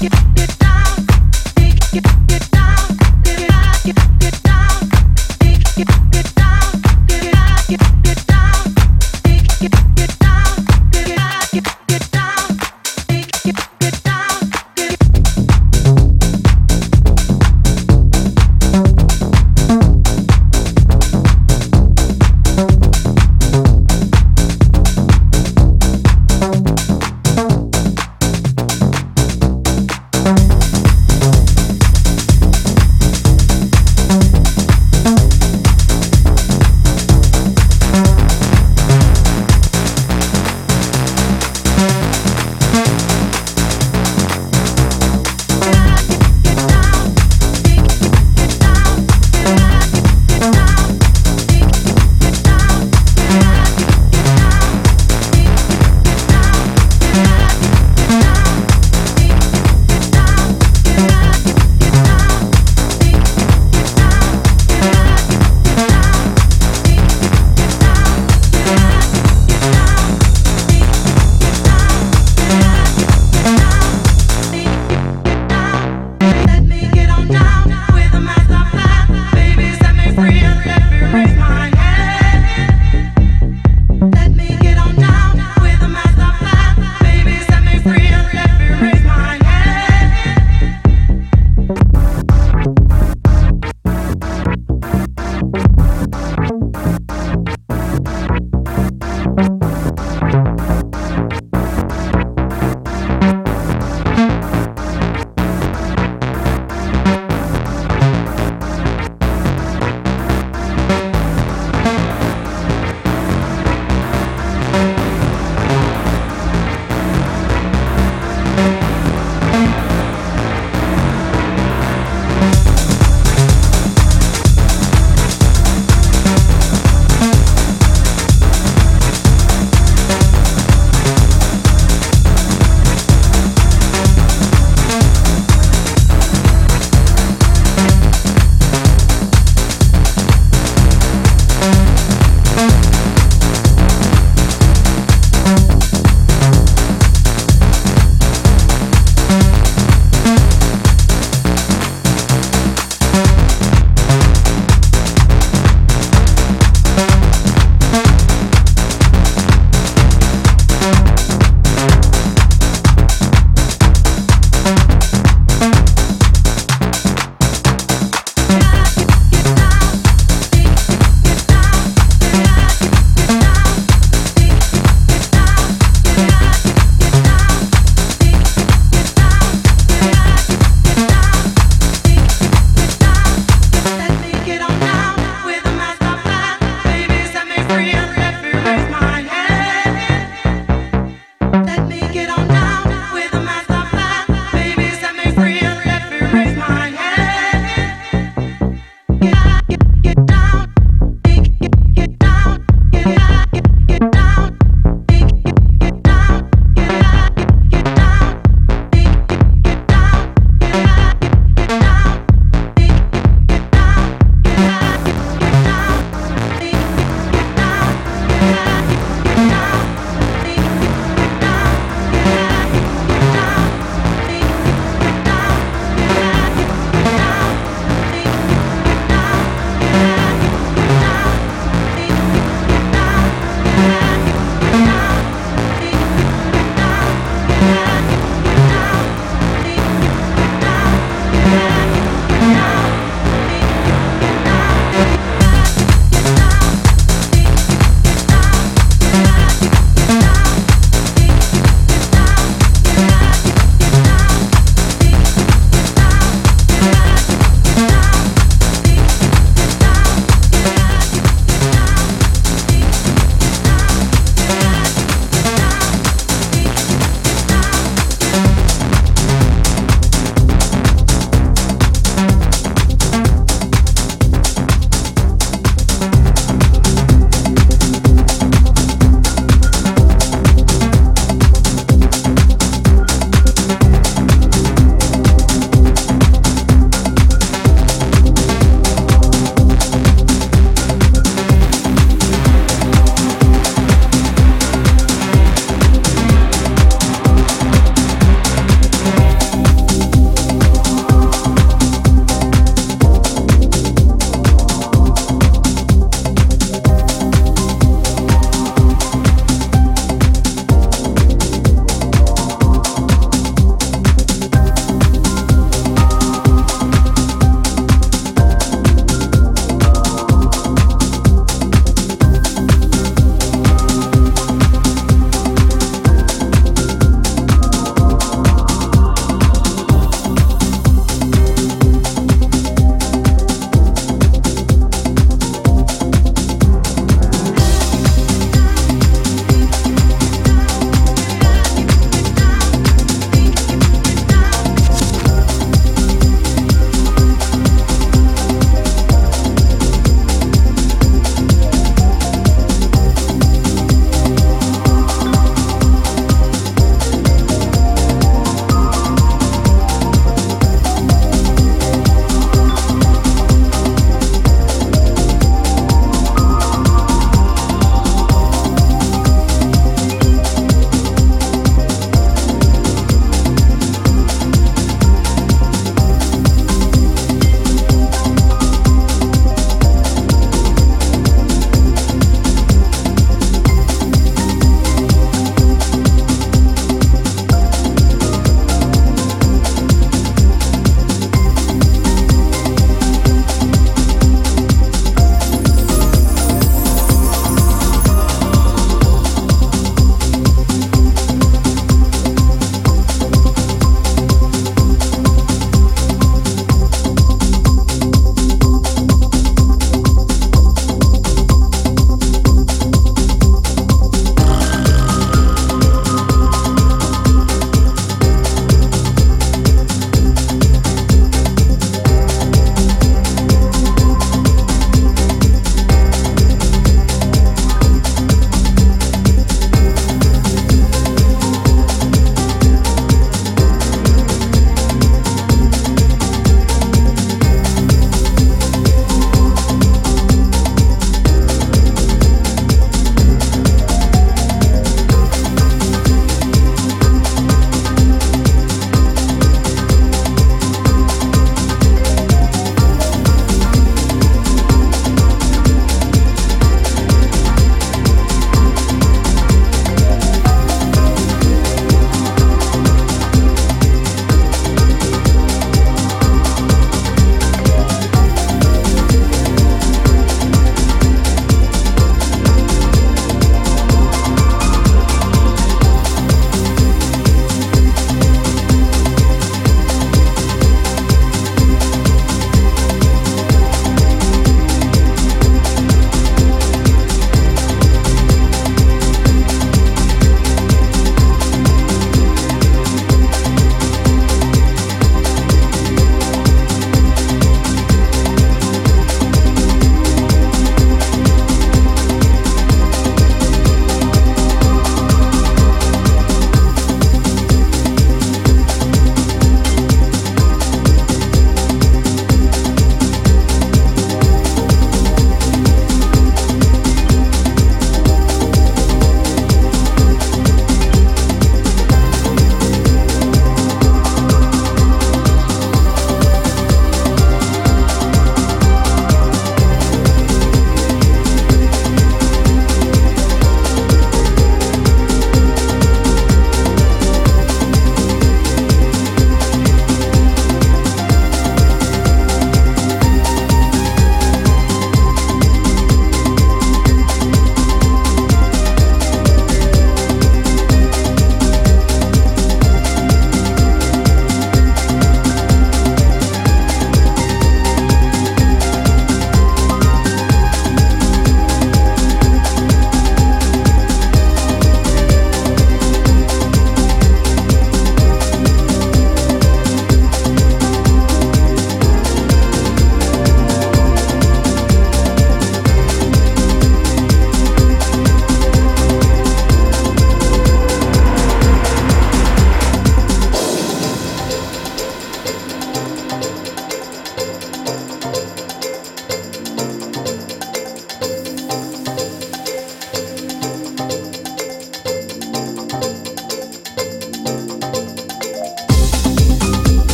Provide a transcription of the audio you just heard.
Yeah.